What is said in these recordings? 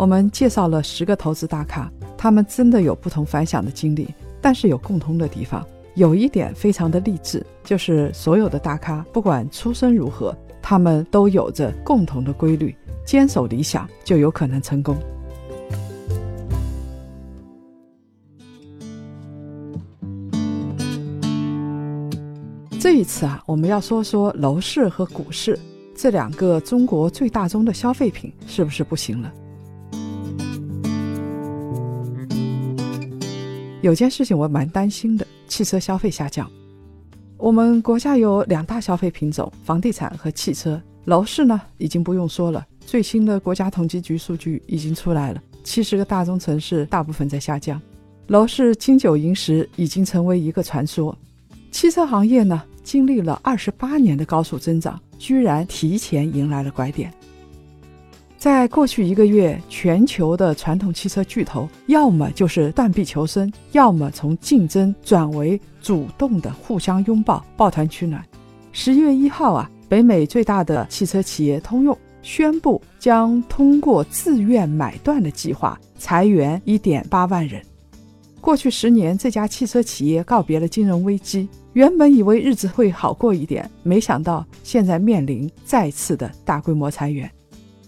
我们介绍了十个投资大咖，他们真的有不同凡响的经历，但是有共通的地方。有一点非常的励志，就是所有的大咖，不管出身如何，他们都有着共同的规律：坚守理想，就有可能成功。这一次啊，我们要说说楼市和股市这两个中国最大宗的消费品是不是不行了？有件事情我蛮担心的，汽车消费下降。我们国家有两大消费品种，房地产和汽车。楼市呢，已经不用说了，最新的国家统计局数据已经出来了，七十个大中城市大部分在下降，楼市金九银十已经成为一个传说。汽车行业呢？经历了二十八年的高速增长，居然提前迎来了拐点。在过去一个月，全球的传统汽车巨头要么就是断臂求生，要么从竞争转为主动的互相拥抱、抱团取暖。十一月一号啊，北美最大的汽车企业通用宣布将通过自愿买断的计划裁员一点八万人。过去十年，这家汽车企业告别了金融危机。原本以为日子会好过一点，没想到现在面临再次的大规模裁员。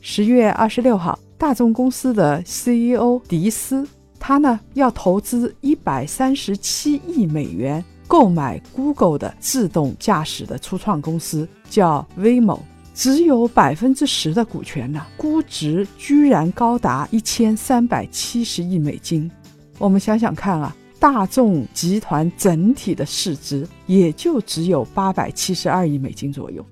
十月二十六号，大众公司的 CEO 迪斯，他呢要投资一百三十七亿美元购买 Google 的自动驾驶的初创公司，叫 Waymo，只有百分之十的股权呢，估值居然高达一千三百七十亿美金。我们想想看啊。大众集团整体的市值也就只有八百七十二亿美金左右。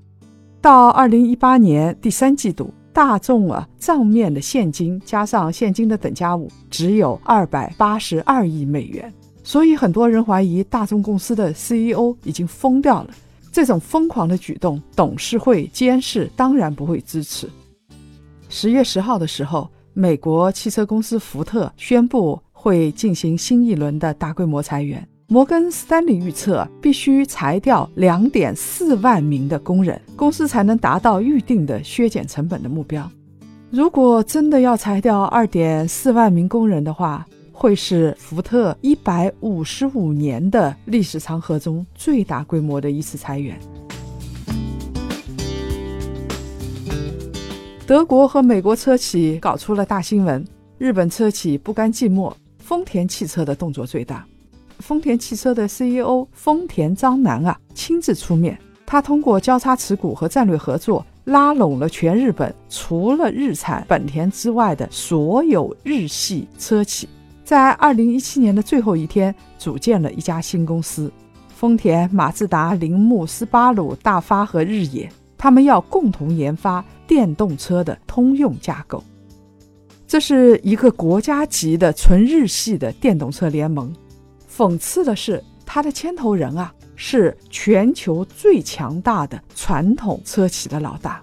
到二零一八年第三季度，大众啊账面的现金加上现金的等价物只有二百八十二亿美元。所以很多人怀疑大众公司的 CEO 已经疯掉了。这种疯狂的举动，董事会监事当然不会支持。十月十号的时候，美国汽车公司福特宣布。会进行新一轮的大规模裁员。摩根斯丹利预测，必须裁掉两点四万名的工人，公司才能达到预定的削减成本的目标。如果真的要裁掉二点四万名工人的话，会是福特一百五十五年的历史长河中最大规模的一次裁员。德国和美国车企搞出了大新闻，日本车企不甘寂寞。丰田汽车的动作最大，丰田汽车的 CEO 丰田章男啊亲自出面，他通过交叉持股和战略合作，拉拢了全日本除了日产、本田之外的所有日系车企，在二零一七年的最后一天，组建了一家新公司——丰田、马自达、铃木、斯巴鲁、大发和日野，他们要共同研发电动车的通用架构。这是一个国家级的纯日系的电动车联盟。讽刺的是，它的牵头人啊是全球最强大的传统车企的老大。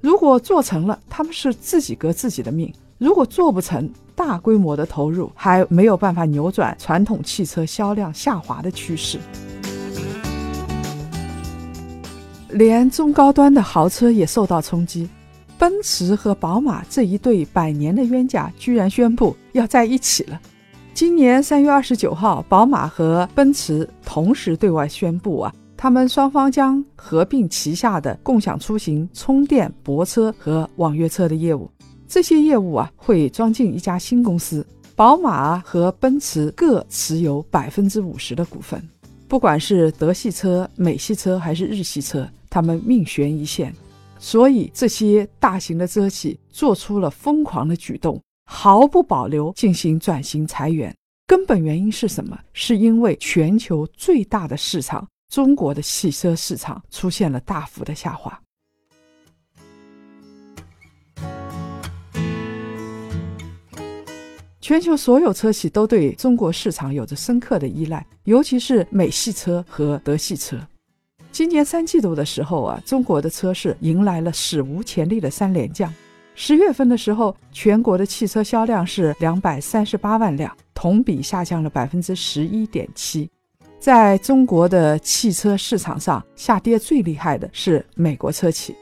如果做成了，他们是自己革自己的命；如果做不成，大规模的投入还没有办法扭转传统汽车销量下滑的趋势。连中高端的豪车也受到冲击。奔驰和宝马这一对百年的冤家，居然宣布要在一起了。今年三月二十九号，宝马和奔驰同时对外宣布啊，他们双方将合并旗下的共享出行、充电泊车和网约车的业务。这些业务啊，会装进一家新公司。宝马和奔驰各持有百分之五十的股份。不管是德系车、美系车还是日系车，他们命悬一线。所以，这些大型的车企做出了疯狂的举动，毫不保留进行转型裁员。根本原因是什么？是因为全球最大的市场——中国的汽车市场出现了大幅的下滑。全球所有车企都对中国市场有着深刻的依赖，尤其是美系车和德系车。今年三季度的时候啊，中国的车市迎来了史无前例的三连降。十月份的时候，全国的汽车销量是两百三十八万辆，同比下降了百分之十一点七。在中国的汽车市场上，下跌最厉害的是美国车企。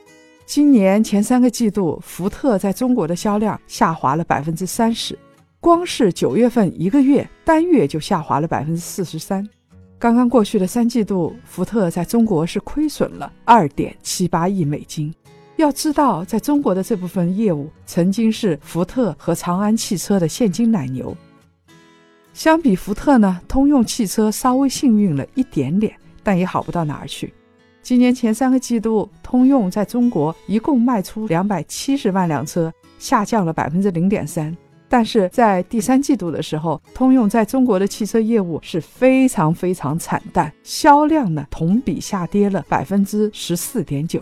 今年前三个季度，福特在中国的销量下滑了百分之三十，光是九月份一个月单月就下滑了百分之四十三。刚刚过去的三季度，福特在中国是亏损了二点七八亿美金。要知道，在中国的这部分业务曾经是福特和长安汽车的现金奶牛。相比福特呢，通用汽车稍微幸运了一点点，但也好不到哪儿去。今年前三个季度，通用在中国一共卖出两百七十万辆车，下降了百分之零点三。但是在第三季度的时候，通用在中国的汽车业务是非常非常惨淡，销量呢同比下跌了百分之十四点九。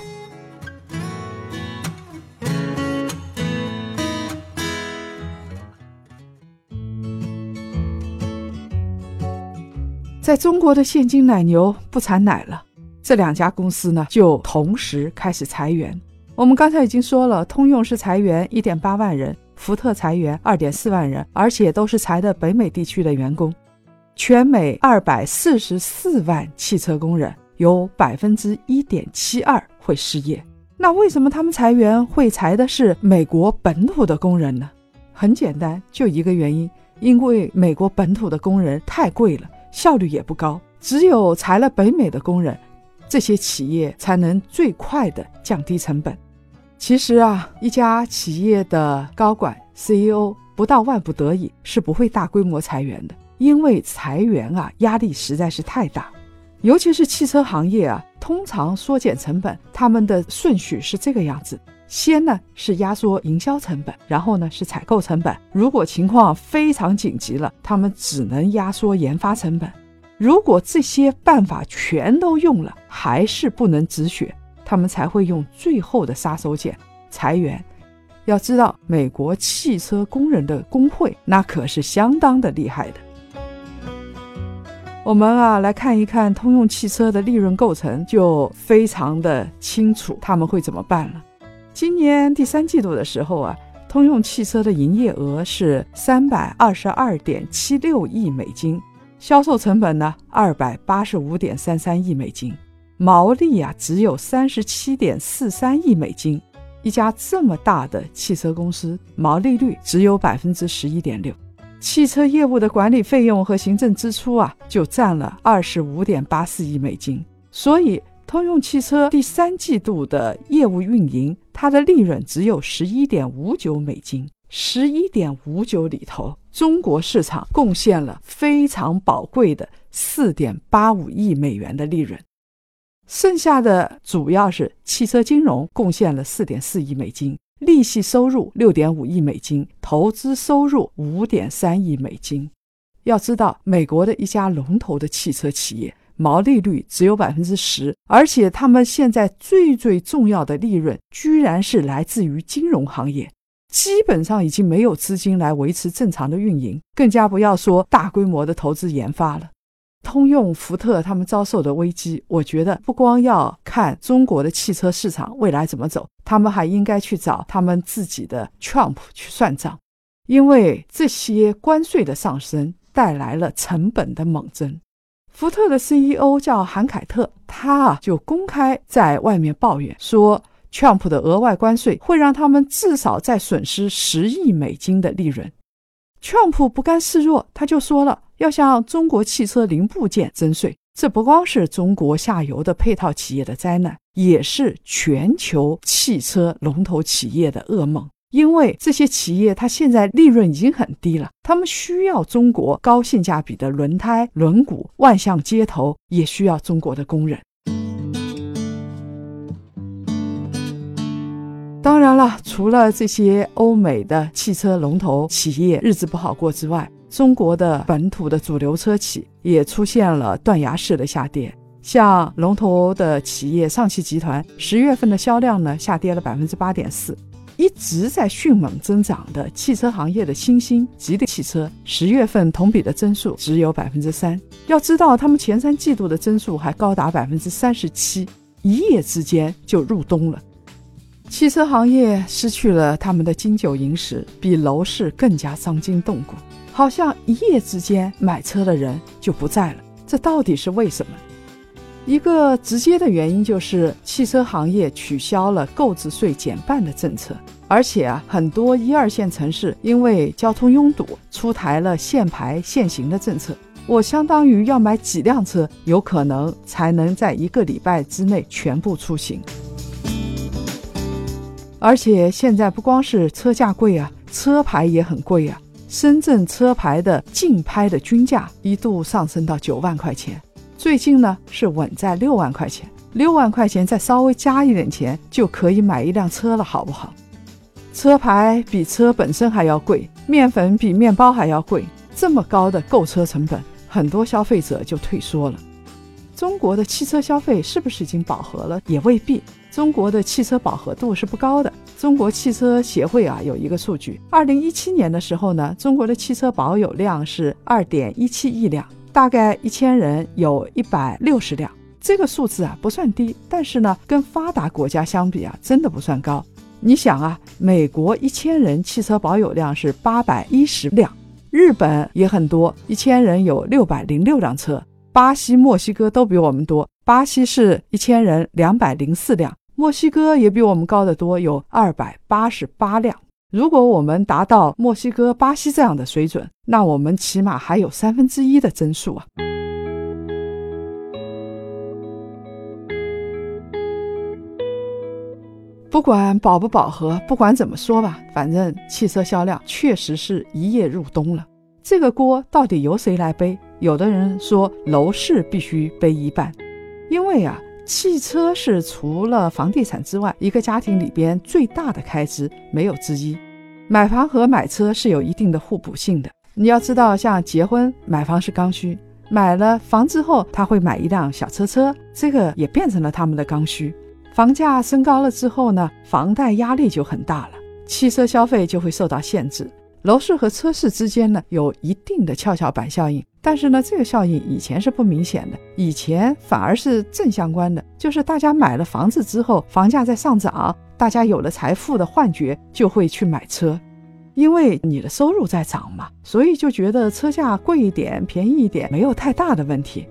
在中国的现金奶牛不产奶了，这两家公司呢就同时开始裁员。我们刚才已经说了，通用是裁员一点八万人，福特裁员二点四万人，而且都是裁的北美地区的员工。全美二百四十四万汽车工人，有百分之一点七二会失业。那为什么他们裁员会裁的是美国本土的工人呢？很简单，就一个原因，因为美国本土的工人太贵了。效率也不高，只有裁了北美的工人，这些企业才能最快的降低成本。其实啊，一家企业的高管 CEO 不到万不得已是不会大规模裁员的，因为裁员啊压力实在是太大。尤其是汽车行业啊，通常缩减成本，他们的顺序是这个样子：先呢是压缩营销成本，然后呢是采购成本。如果情况非常紧急了，他们只能压缩研发成本。如果这些办法全都用了，还是不能止血，他们才会用最后的杀手锏——裁员。要知道，美国汽车工人的工会那可是相当的厉害的。我们啊，来看一看通用汽车的利润构成，就非常的清楚他们会怎么办了。今年第三季度的时候啊，通用汽车的营业额是三百二十二点七六亿美金，销售成本呢二百八十五点三三亿美金，毛利啊只有三十七点四三亿美金。一家这么大的汽车公司，毛利率只有百分之十一点六。汽车业务的管理费用和行政支出啊，就占了二十五点八四亿美金。所以，通用汽车第三季度的业务运营，它的利润只有十一点五九美金。十一点五九里头，中国市场贡献了非常宝贵的四点八五亿美元的利润。剩下的主要是汽车金融贡献了四点四亿美金。利息收入六点五亿美金，投资收入五点三亿美金。要知道，美国的一家龙头的汽车企业毛利率只有百分之十，而且他们现在最最重要的利润居然是来自于金融行业，基本上已经没有资金来维持正常的运营，更加不要说大规模的投资研发了。通用、福特他们遭受的危机，我觉得不光要看中国的汽车市场未来怎么走，他们还应该去找他们自己的 Trump 去算账，因为这些关税的上升带来了成本的猛增。福特的 CEO 叫韩凯特，他啊就公开在外面抱怨说，Trump 的额外关税会让他们至少再损失十亿美金的利润。Trump 不甘示弱，他就说了。要向中国汽车零部件征税，这不光是中国下游的配套企业的灾难，也是全球汽车龙头企业的噩梦。因为这些企业它现在利润已经很低了，他们需要中国高性价比的轮胎、轮毂，万象街头也需要中国的工人。当然了，除了这些欧美的汽车龙头企业日子不好过之外，中国的本土的主流车企也出现了断崖式的下跌，像龙头的企业上汽集团，十月份的销量呢下跌了百分之八点四，一直在迅猛增长的汽车行业的新兴吉利汽车，十月份同比的增速只有百分之三。要知道，他们前三季度的增速还高达百分之三十七，一夜之间就入冬了。汽车行业失去了他们的金九银十，比楼市更加伤筋动骨，好像一夜之间买车的人就不在了。这到底是为什么？一个直接的原因就是汽车行业取消了购置税减半的政策，而且啊，很多一二线城市因为交通拥堵，出台了限牌限行的政策。我相当于要买几辆车，有可能才能在一个礼拜之内全部出行。而且现在不光是车价贵啊，车牌也很贵啊。深圳车牌的竞拍的均价一度上升到九万块钱。最近呢是稳在六万块钱，六万块钱再稍微加一点钱就可以买一辆车了，好不好？车牌比车本身还要贵，面粉比面包还要贵，这么高的购车成本，很多消费者就退缩了。中国的汽车消费是不是已经饱和了？也未必，中国的汽车饱和度是不高的。中国汽车协会啊有一个数据，二零一七年的时候呢，中国的汽车保有量是二点一七亿辆。大概一千人有一百六十辆，这个数字啊不算低，但是呢，跟发达国家相比啊，真的不算高。你想啊，美国一千人汽车保有量是八百一十辆，日本也很多，一千人有六百零六辆车，巴西、墨西哥都比我们多，巴西是一千人两百零四辆，墨西哥也比我们高得多，有二百八十八辆。如果我们达到墨西哥、巴西这样的水准，那我们起码还有三分之一的增速啊！不管饱不饱和，不管怎么说吧，反正汽车销量确实是一夜入冬了。这个锅到底由谁来背？有的人说楼市必须背一半，因为啊，汽车是除了房地产之外，一个家庭里边最大的开支，没有之一。买房和买车是有一定的互补性的。你要知道，像结婚买房是刚需，买了房之后，他会买一辆小车车，这个也变成了他们的刚需。房价升高了之后呢，房贷压力就很大了，汽车消费就会受到限制。楼市和车市之间呢，有一定的跷跷板效应，但是呢，这个效应以前是不明显的，以前反而是正相关的，就是大家买了房子之后，房价在上涨。大家有了财富的幻觉，就会去买车，因为你的收入在涨嘛，所以就觉得车价贵一点、便宜一点没有太大的问题。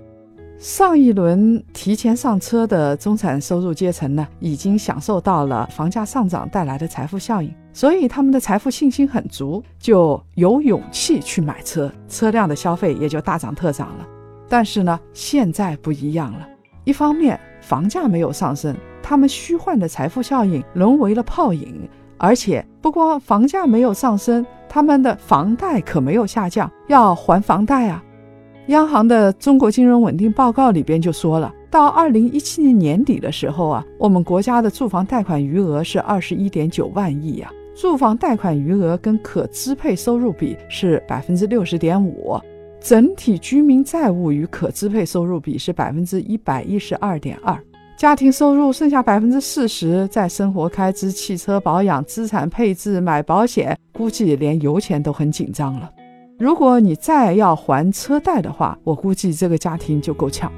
上一轮提前上车的中产收入阶层呢，已经享受到了房价上涨带来的财富效应，所以他们的财富信心很足，就有勇气去买车，车辆的消费也就大涨特涨了。但是呢，现在不一样了，一方面房价没有上升。他们虚幻的财富效应沦为了泡影，而且不光房价没有上升，他们的房贷可没有下降，要还房贷啊。央行的中国金融稳定报告里边就说了，到二零一七年年底的时候啊，我们国家的住房贷款余额是二十一点九万亿啊，住房贷款余额跟可支配收入比是百分之六十点五，整体居民债务与可支配收入比是百分之一百一十二点二。家庭收入剩下百分之四十在生活开支、汽车保养、资产配置、买保险，估计连油钱都很紧张了。如果你再要还车贷的话，我估计这个家庭就够呛。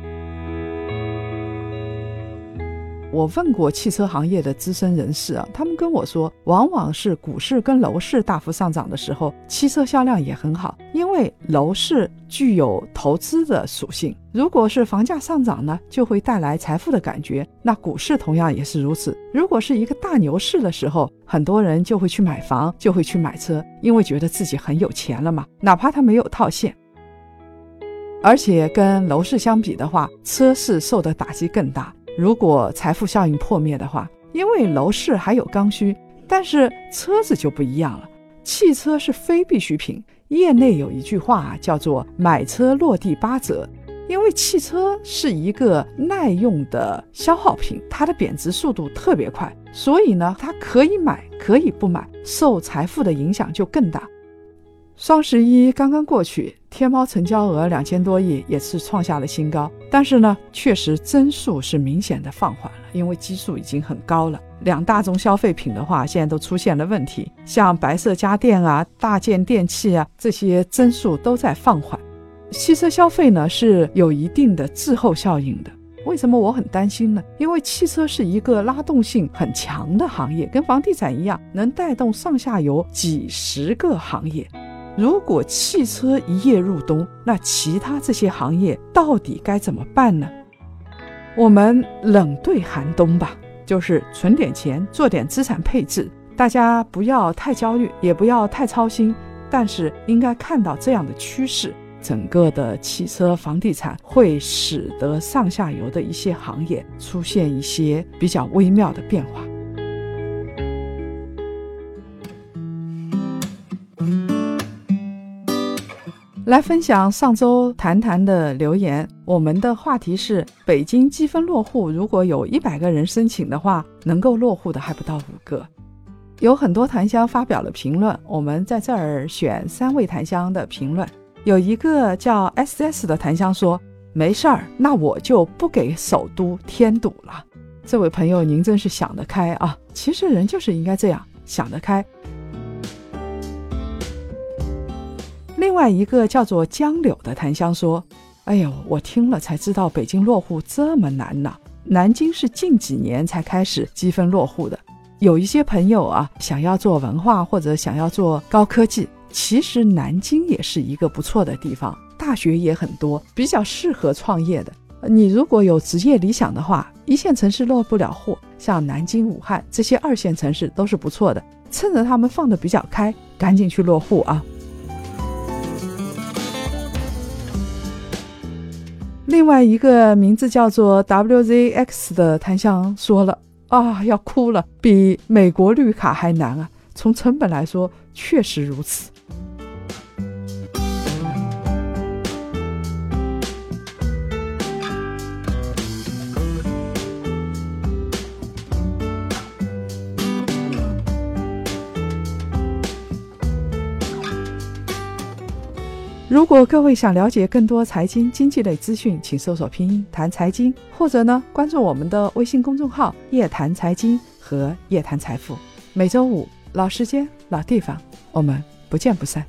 我问过汽车行业的资深人士啊，他们跟我说，往往是股市跟楼市大幅上涨的时候，汽车销量也很好，因为楼市具有投资的属性。如果是房价上涨呢，就会带来财富的感觉。那股市同样也是如此。如果是一个大牛市的时候，很多人就会去买房，就会去买车，因为觉得自己很有钱了嘛，哪怕他没有套现。而且跟楼市相比的话，车市受的打击更大。如果财富效应破灭的话，因为楼市还有刚需，但是车子就不一样了。汽车是非必需品，业内有一句话叫做“买车落地八折”，因为汽车是一个耐用的消耗品，它的贬值速度特别快，所以呢，它可以买，可以不买，受财富的影响就更大。双十一刚刚过去，天猫成交额两千多亿，也是创下了新高。但是呢，确实增速是明显的放缓了，因为基数已经很高了。两大宗消费品的话，现在都出现了问题，像白色家电啊、大件电器啊这些增速都在放缓。汽车消费呢是有一定的滞后效应的。为什么我很担心呢？因为汽车是一个拉动性很强的行业，跟房地产一样，能带动上下游几十个行业。如果汽车一夜入冬，那其他这些行业到底该怎么办呢？我们冷对寒冬吧，就是存点钱，做点资产配置。大家不要太焦虑，也不要太操心，但是应该看到这样的趋势。整个的汽车、房地产会使得上下游的一些行业出现一些比较微妙的变化。来分享上周谈谈的留言，我们的话题是：北京积分落户，如果有一百个人申请的话，能够落户的还不到五个。有很多檀香发表了评论，我们在这儿选三位檀香的评论。有一个叫 S S 的檀香说：“没事儿，那我就不给首都添堵了。”这位朋友，您真是想得开啊！其实人就是应该这样想得开。另外一个叫做江柳的檀香说：“哎呦，我听了才知道北京落户这么难呢。南京是近几年才开始积分落户的。有一些朋友啊，想要做文化或者想要做高科技。”其实南京也是一个不错的地方，大学也很多，比较适合创业的。你如果有职业理想的话，一线城市落不了户，像南京、武汉这些二线城市都是不错的。趁着他们放得比较开，赶紧去落户啊！另外一个名字叫做 WZX 的檀香说了啊，要哭了，比美国绿卡还难啊！从成本来说，确实如此。如果各位想了解更多财经经济类资讯，请搜索拼音谈财经，或者呢关注我们的微信公众号“夜谈财经”和“夜谈财富”。每周五老时间老地方，我们不见不散。